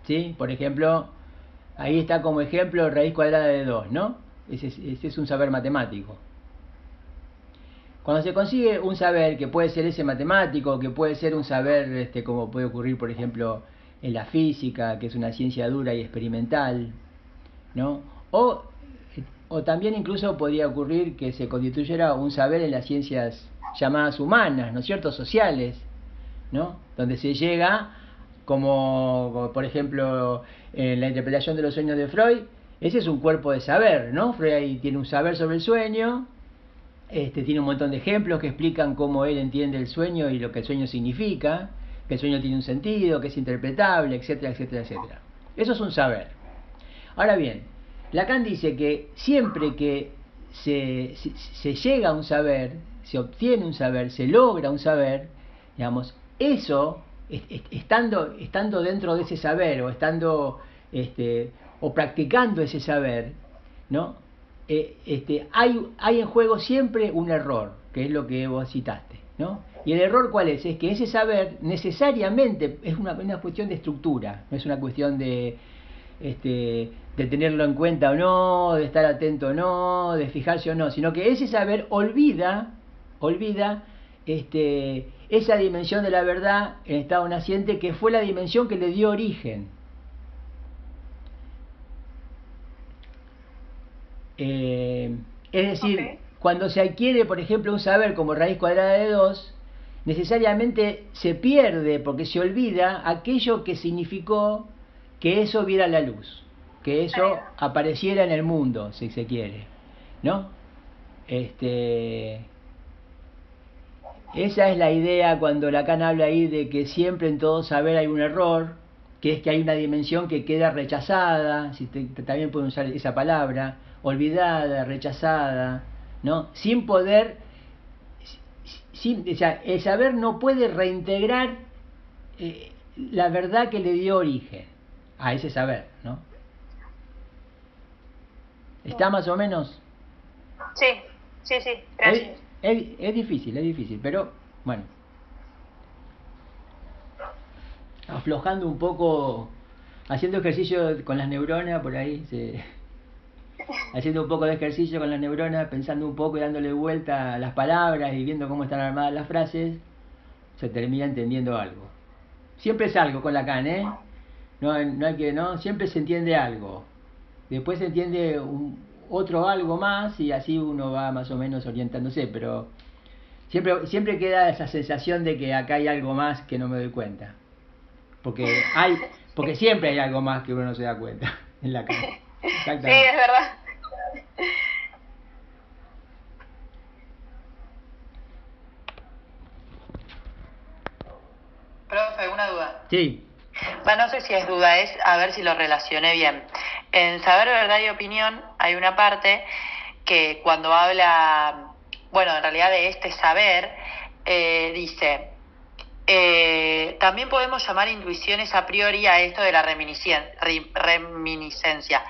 ¿sí? Por ejemplo, ahí está como ejemplo raíz cuadrada de 2, ¿no? Ese es, ese es un saber matemático. Cuando se consigue un saber, que puede ser ese matemático, que puede ser un saber este, como puede ocurrir, por ejemplo, en la física, que es una ciencia dura y experimental, ¿no? O, también incluso podría ocurrir que se constituyera un saber en las ciencias llamadas humanas, ¿no es cierto?, sociales, ¿no? Donde se llega, como, como por ejemplo en la interpretación de los sueños de Freud, ese es un cuerpo de saber, ¿no? Freud ahí tiene un saber sobre el sueño, este, tiene un montón de ejemplos que explican cómo él entiende el sueño y lo que el sueño significa, que el sueño tiene un sentido, que es interpretable, etcétera, etcétera, etcétera. Eso es un saber. Ahora bien, Lacan dice que siempre que se, llega a un saber, se obtiene un saber, se logra un saber, digamos, eso, est- est- estando, estando dentro de ese saber o estando este, o practicando ese saber, ¿no? Eh, este, hay, hay en juego siempre un error, que es lo que vos citaste, ¿no? Y el error cuál es? Es que ese saber necesariamente es una, cuestión de estructura, no es una cuestión de, este, de tenerlo en cuenta o no, de estar atento o no, de fijarse o no, sino que ese saber olvida, olvida este, esa dimensión de la verdad en estado naciente que fue la dimensión que le dio origen. Eh, es decir, cuando se adquiere, por ejemplo, un saber como raíz cuadrada de 2, necesariamente se pierde porque se olvida aquello que significó que eso viera la luz, que eso apareciera en el mundo, si se quiere, ¿no? Este, esa es la idea cuando Lacan habla ahí de que siempre en todo saber hay un error, que es que hay una dimensión que queda rechazada, si te- también pueden usar esa palabra, olvidada, rechazada, ¿no? Sin poder, sin, o sea, el saber no puede reintegrar eh, la verdad que le dio origen a ese saber, ¿no? ¿Está más o menos? Sí, sí, sí, Es, gracias. es- es difícil, es difícil, pero bueno. Aflojando un poco, haciendo ejercicio con las neuronas, por ahí, se- haciendo un poco de ejercicio con las neuronas, pensando un poco y dándole vuelta a las palabras y viendo cómo están armadas las frases, se termina entendiendo algo. Siempre es algo con Lacan, ¿eh? No, hay- no hay que, no, siempre se entiende algo. Después se entiende un- otro algo más y así uno va más o menos orientándose, pero siempre, siempre queda esa sensación de que acá hay algo más que no me doy cuenta. Porque hay, porque siempre hay algo más que uno no se da cuenta en la cara. Sí, es verdad. Profe, ¿alguna duda? Sí, Bueno, no sé si es duda, es a ver si lo relacioné bien. En Saber, Verdad y Opinión hay una parte que cuando habla, bueno, en realidad de este saber, eh, dice, eh, también podemos llamar intuiciones a priori a esto de la reminiscencia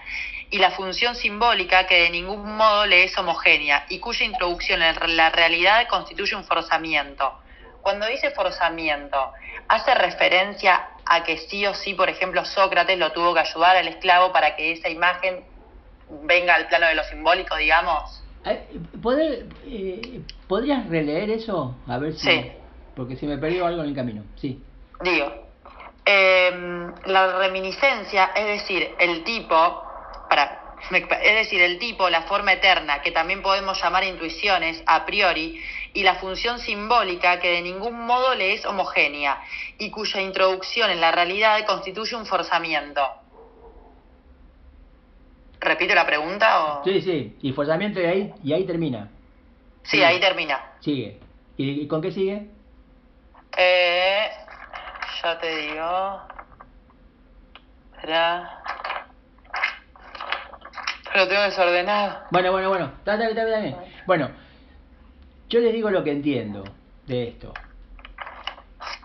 y la función simbólica que de ningún modo le es homogénea y cuya introducción en la realidad constituye un forzamiento. Cuando dice forzamiento, hace referencia a que sí o sí, por ejemplo, Sócrates lo tuvo que ayudar al esclavo para que esa imagen venga al plano de lo simbólico, digamos. Eh, ¿podé- eh, ¿Podrías releer eso? A ver si... Sí. Porque se me perdió algo en el camino. Sí. Digo, eh, la reminiscencia, es decir, el tipo, para, es decir, el tipo, la forma eterna, que también podemos llamar intuiciones a priori, y la función simbólica que de ningún modo le es homogénea y cuya introducción en la realidad constituye un forzamiento. ¿Repito la pregunta o...? Sí, sí, y forzamiento y ahí, y ahí termina. Sí, ahí termina. Sigue. ¿Y, y con qué sigue? Eh, ya te digo. Espera. Lo tengo desordenado. Bueno, bueno, bueno. Está, está, está, bien. Bueno, yo les digo lo que entiendo de esto.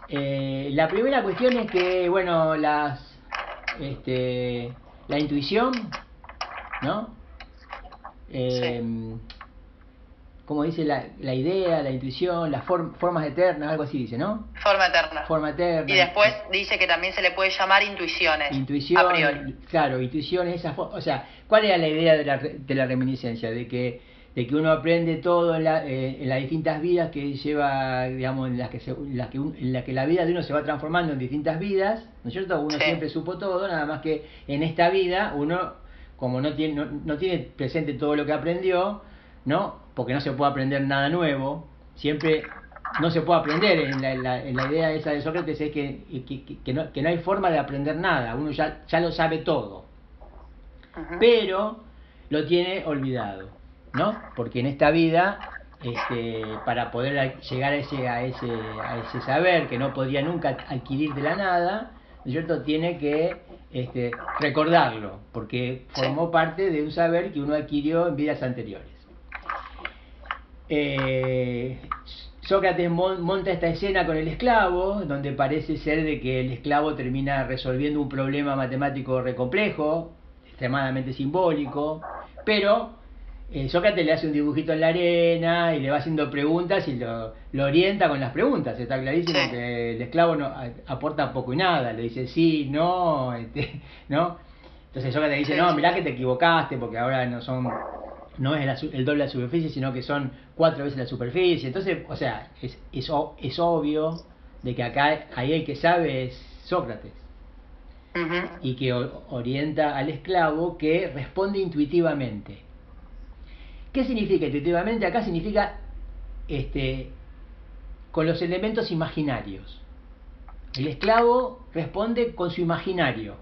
Eh, la primera cuestión es que, bueno, las, este, la intuición, ¿no? Eh, Como dice la, la idea, la intuición, las form- formas eternas, algo así dice, ¿no? Forma eterna. Forma eterna. Y después dice que también se le puede llamar intuiciones. Intuición, A priori. claro, intuición, esa fo- o sea, ¿cuál era la idea de la, re- de la reminiscencia? De que, de que uno aprende todo en, la- eh, en las distintas vidas que lleva, digamos, en las que, se, en las que, un- en la que la vida de uno se va transformando en distintas vidas, ¿no es cierto? Uno Sí. siempre supo todo, nada más que en esta vida uno, como no tiene, no, no tiene presente todo lo que aprendió, ¿no? Porque no se puede aprender nada nuevo, siempre no se puede aprender. En la, en la- en la idea esa de Sócrates es que, que, no, que no hay forma de aprender nada, uno ya, ya lo sabe todo, pero lo tiene olvidado, ¿no? Porque en esta vida, este, para poder llegar a ese, a, ese, a ese saber que no podría nunca adquirir de la nada, ¿no es cierto? Tiene que este, recordarlo, porque formó parte de un saber que uno adquirió en vidas anteriores. Eh, Sócrates mon- monta esta escena con el esclavo, donde parece ser de que el esclavo termina resolviendo un problema matemático recomplejo, extremadamente simbólico, pero eh, Sócrates le hace un dibujito en la arena y le va haciendo preguntas y lo, lo orienta con las preguntas. Está clarísimo Sí. que el esclavo no a- aporta poco y nada, le dice sí, no, este, ¿no? Entonces Sócrates dice, no, mirá que te equivocaste porque ahora no son no es la su- el doble de la superficie, sino que son cuatro veces la superficie. Entonces, o sea, es, es, es obvio de que acá ahí el que sabe es Sócrates y que orienta al esclavo que responde intuitivamente. ¿Qué significa intuitivamente? Acá significa este, con los elementos imaginarios. El esclavo responde con su imaginario.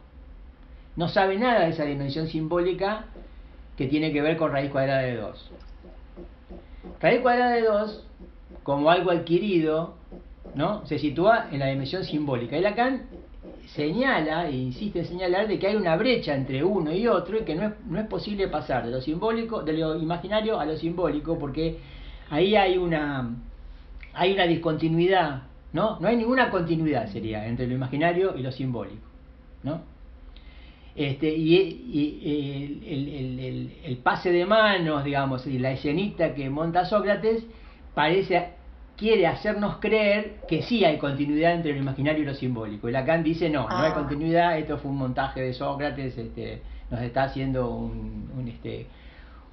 No sabe nada de esa dimensión simbólica que tiene que ver con raíz cuadrada de 2. Raíz cuadrada de 2, como algo adquirido, ¿no? se sitúa en la dimensión simbólica. Y Lacan señala e insiste en señalar de que hay una brecha entre uno y otro y que no es, no es posible pasar de lo simbólico, de lo imaginario a lo simbólico, porque ahí hay una hay una discontinuidad, ¿no? No hay ninguna continuidad sería entre lo imaginario y lo simbólico, ¿no? Este, y, y el, el- el- el pase de manos, digamos, y la escenita que monta Sócrates parece quiere hacernos creer que sí hay continuidad entre lo imaginario y lo simbólico. Y Lacan dice no, no hay Ah. continuidad, esto fue un montaje de Sócrates, este, nos está haciendo un, un, este,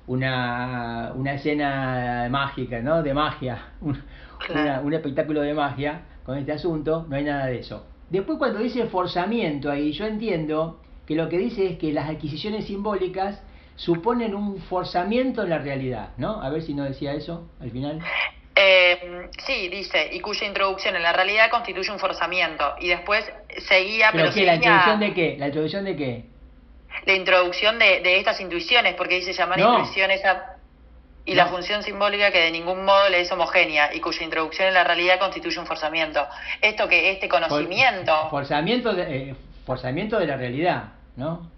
una, una escena mágica, ¿no? De magia, un, una- un espectáculo de magia con este asunto, no hay nada de eso. Después cuando dice forzamiento ahí, yo entiendo que lo que dice es que las adquisiciones simbólicas suponen un forzamiento en la realidad, ¿no? A ver si no decía eso al final. Eh, sí, dice, y cuya introducción en la realidad constituye un forzamiento. Y después seguía, ¿Pero pero, qué? ¿La introducción de qué? ¿La introducción de qué? la introducción de, de estas intuiciones, porque dice llamar No. intuiciones a... Y la función simbólica que de ningún modo le es homogénea y cuya introducción en la realidad constituye un forzamiento. Esto que este conocimiento... For- forzamiento, de, eh, forzamiento de la realidad, ¿no?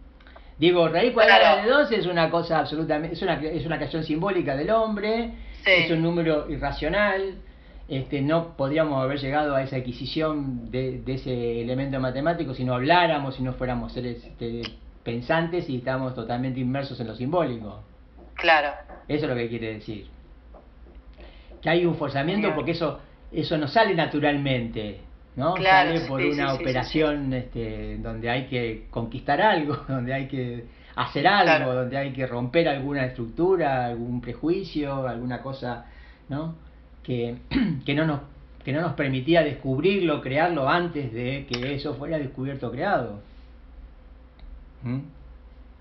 Digo, raíz cuadrada Claro. de 2 es una cosa absolutamente, es una, es una creación simbólica del hombre, Sí. es un número irracional, este, no podríamos haber llegado a esa adquisición de, de ese elemento matemático si no habláramos, si no fuéramos seres este, pensantes y estamos totalmente inmersos en lo simbólico. Claro. Eso es lo que quiere decir. Que hay un forzamiento porque eso eso no sale naturalmente, ¿no? Claro, sale por sí, una sí, sí, operación Este, donde hay que conquistar algo, donde hay que hacer algo, Claro. donde hay que romper alguna estructura, algún prejuicio, alguna cosa, ¿no? Que, que no nos que no nos permitía descubrirlo, crearlo antes de que eso fuera descubierto o creado. ¿Mm?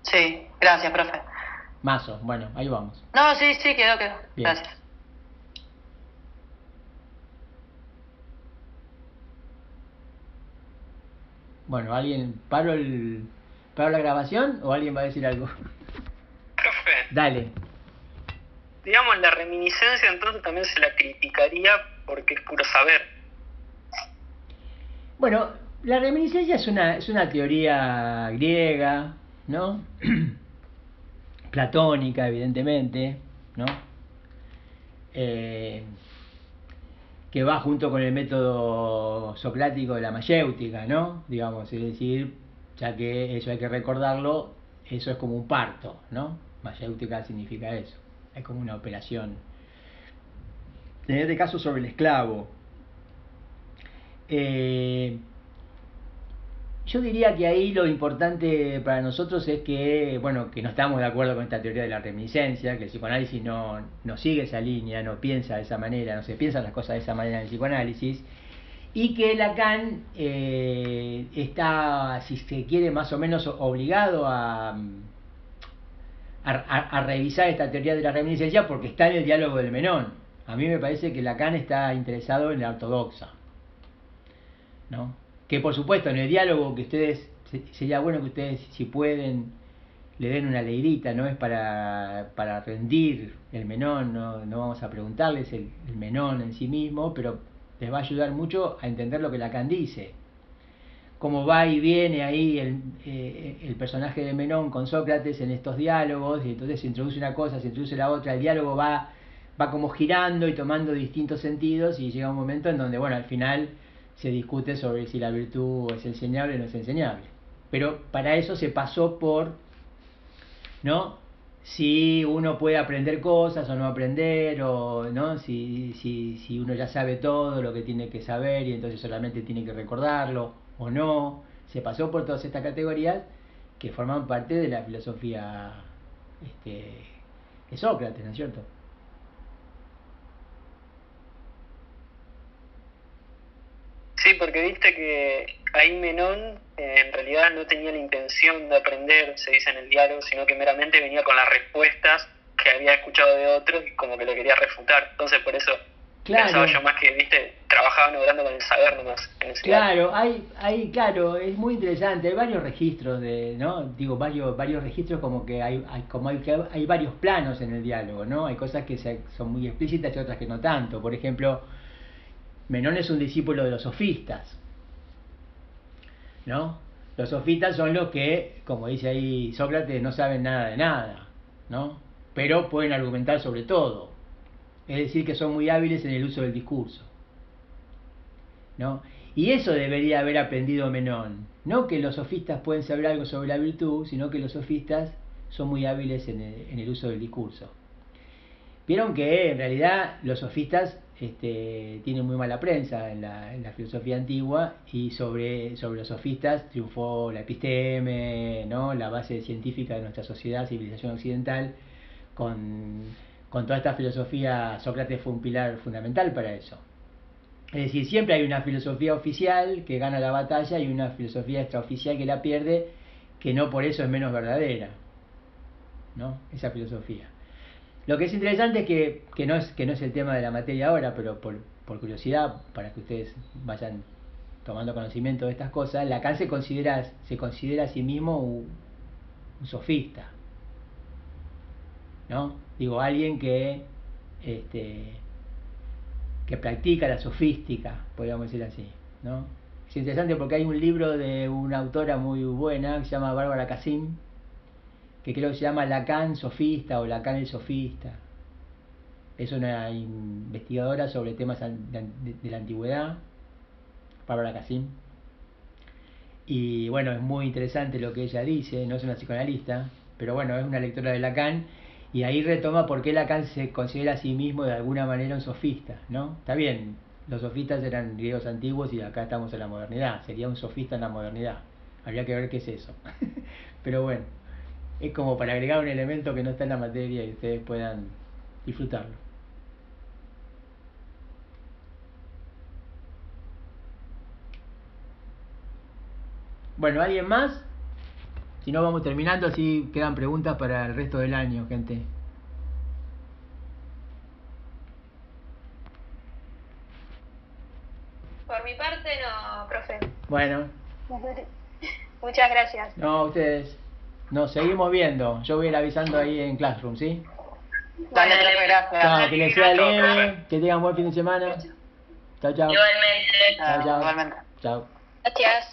Sí, gracias, profe. Mazo, bueno, ahí vamos. No, sí, sí, quedó, quedó. Bien. Gracias. Bueno, ¿alguien paro, el, paro la grabación o alguien va a decir algo? Profe, Dale. digamos, la reminiscencia entonces también se la criticaría porque es puro saber. Bueno, la reminiscencia es una, es una teoría griega, ¿no? Platónica, evidentemente, ¿no? Eh, que va junto con el método socrático de la mayéutica, ¿no? Digamos, es decir, ya que eso hay que recordarlo, eso es como un parto, ¿no? Mayéutica significa eso, es como una operación. En este caso sobre el esclavo. Eh, yo diría que ahí lo importante para nosotros es que, bueno, que no estamos de acuerdo con esta teoría de la reminiscencia, que el psicoanálisis no, no sigue esa línea, no piensa de esa manera, no se piensan las cosas de esa manera en el psicoanálisis, y que Lacan eh, está, si se quiere, más o menos obligado a, a, a revisar esta teoría de la reminiscencia porque está en el diálogo del Menón. A mí me parece que Lacan está interesado en la ortodoxa. ¿no? Que por supuesto en el diálogo que ustedes, sería bueno que ustedes si pueden le den una leidita, no es para, para rendir el menón, no, no vamos a preguntarles el, menón en sí mismo, pero les va a ayudar mucho a entender lo que Lacan dice. Cómo va y viene ahí el, eh, el personaje de Menón con Sócrates en estos diálogos, y entonces se introduce una cosa, se introduce la otra, el diálogo va, va como girando y tomando distintos sentidos, y llega un momento en donde, bueno, al final se discute sobre si la virtud es enseñable o no es enseñable. Pero para eso se pasó por, ¿no? Si uno puede aprender cosas o no aprender, o ¿no? si, si, si uno ya sabe todo lo que tiene que saber y entonces solamente tiene que recordarlo o no. Se pasó por todas estas categorías que forman parte de la filosofía este, de Sócrates, ¿no es cierto? Sí, porque viste que ahí Menón eh, en realidad no tenía la intención de aprender, se dice en el diálogo, sino que meramente venía con las respuestas que había escuchado de otros y como que lo quería refutar. Entonces por eso claro. pensaba yo más que, viste, trabajaban obrando con el saber nomás. En ese claro, hay, hay, claro, es muy interesante, hay varios registros de, ¿no? Digo, varios, varios registros como que hay, hay como hay, hay varios planos en el diálogo, ¿no? Hay cosas que se, son muy explícitas y otras que no tanto. Por ejemplo, Menón es un discípulo de los sofistas. ¿No? Los sofistas son los que, como dice ahí Sócrates, no saben nada de nada, ¿no? Pero pueden argumentar sobre todo. Es decir, que son muy hábiles en el uso del discurso. ¿No? Y eso debería haber aprendido Menón. No que los sofistas pueden saber algo sobre la virtud, sino que los sofistas son muy hábiles en el, en el uso del discurso. Vieron que en realidad los sofistas este, tienen muy mala prensa en la, en la, filosofía antigua y sobre, sobre los sofistas triunfó la episteme, ¿no? la base científica de nuestra sociedad, civilización occidental, con, con toda esta filosofía Sócrates fue un pilar fundamental para eso. Es decir, siempre hay una filosofía oficial que gana la batalla y una filosofía extraoficial que la pierde, que no por eso es menos verdadera. ¿no? Esa filosofía. Lo que es interesante es que, que, no, es, que no es el tema de la materia ahora, pero por, por curiosidad, para que ustedes vayan tomando conocimiento de estas cosas, Lacan se considera, se considera a sí mismo un, un sofista. ¿No? Digo, alguien que, este, que practica la sofística, podríamos decir así. ¿no? Es interesante porque hay un libro de una autora muy buena que se llama Bárbara Cassim, que creo que se llama Lacan sofista o Lacan el sofista. Es una investigadora sobre temas de, la antigüedad, Bárbara Cassim. Y bueno, es muy interesante lo que ella dice, no es una psicoanalista, pero bueno, es una lectora de Lacan y ahí retoma por qué Lacan se considera a sí mismo de alguna manera un sofista, ¿no? Está bien, los sofistas eran griegos antiguos y acá estamos en la modernidad, sería un sofista en la modernidad. Habría que ver qué es eso. pero bueno, es como para agregar un elemento que no está en la materia y ustedes puedan disfrutarlo. Bueno, ¿alguien más? Si no, vamos terminando, así quedan preguntas para el resto del año, gente. Por mi parte, no, profe. Bueno. Muchas gracias. No, ustedes. Nos seguimos viendo. Yo voy a ir avisando ahí en Classroom, ¿sí? Dale, profe, gracias. Chao, que les sea leve, que tengan buen fin de semana. Chao, chao. Igualmente. Chao, chao. Igualmente. Chao. Gracias.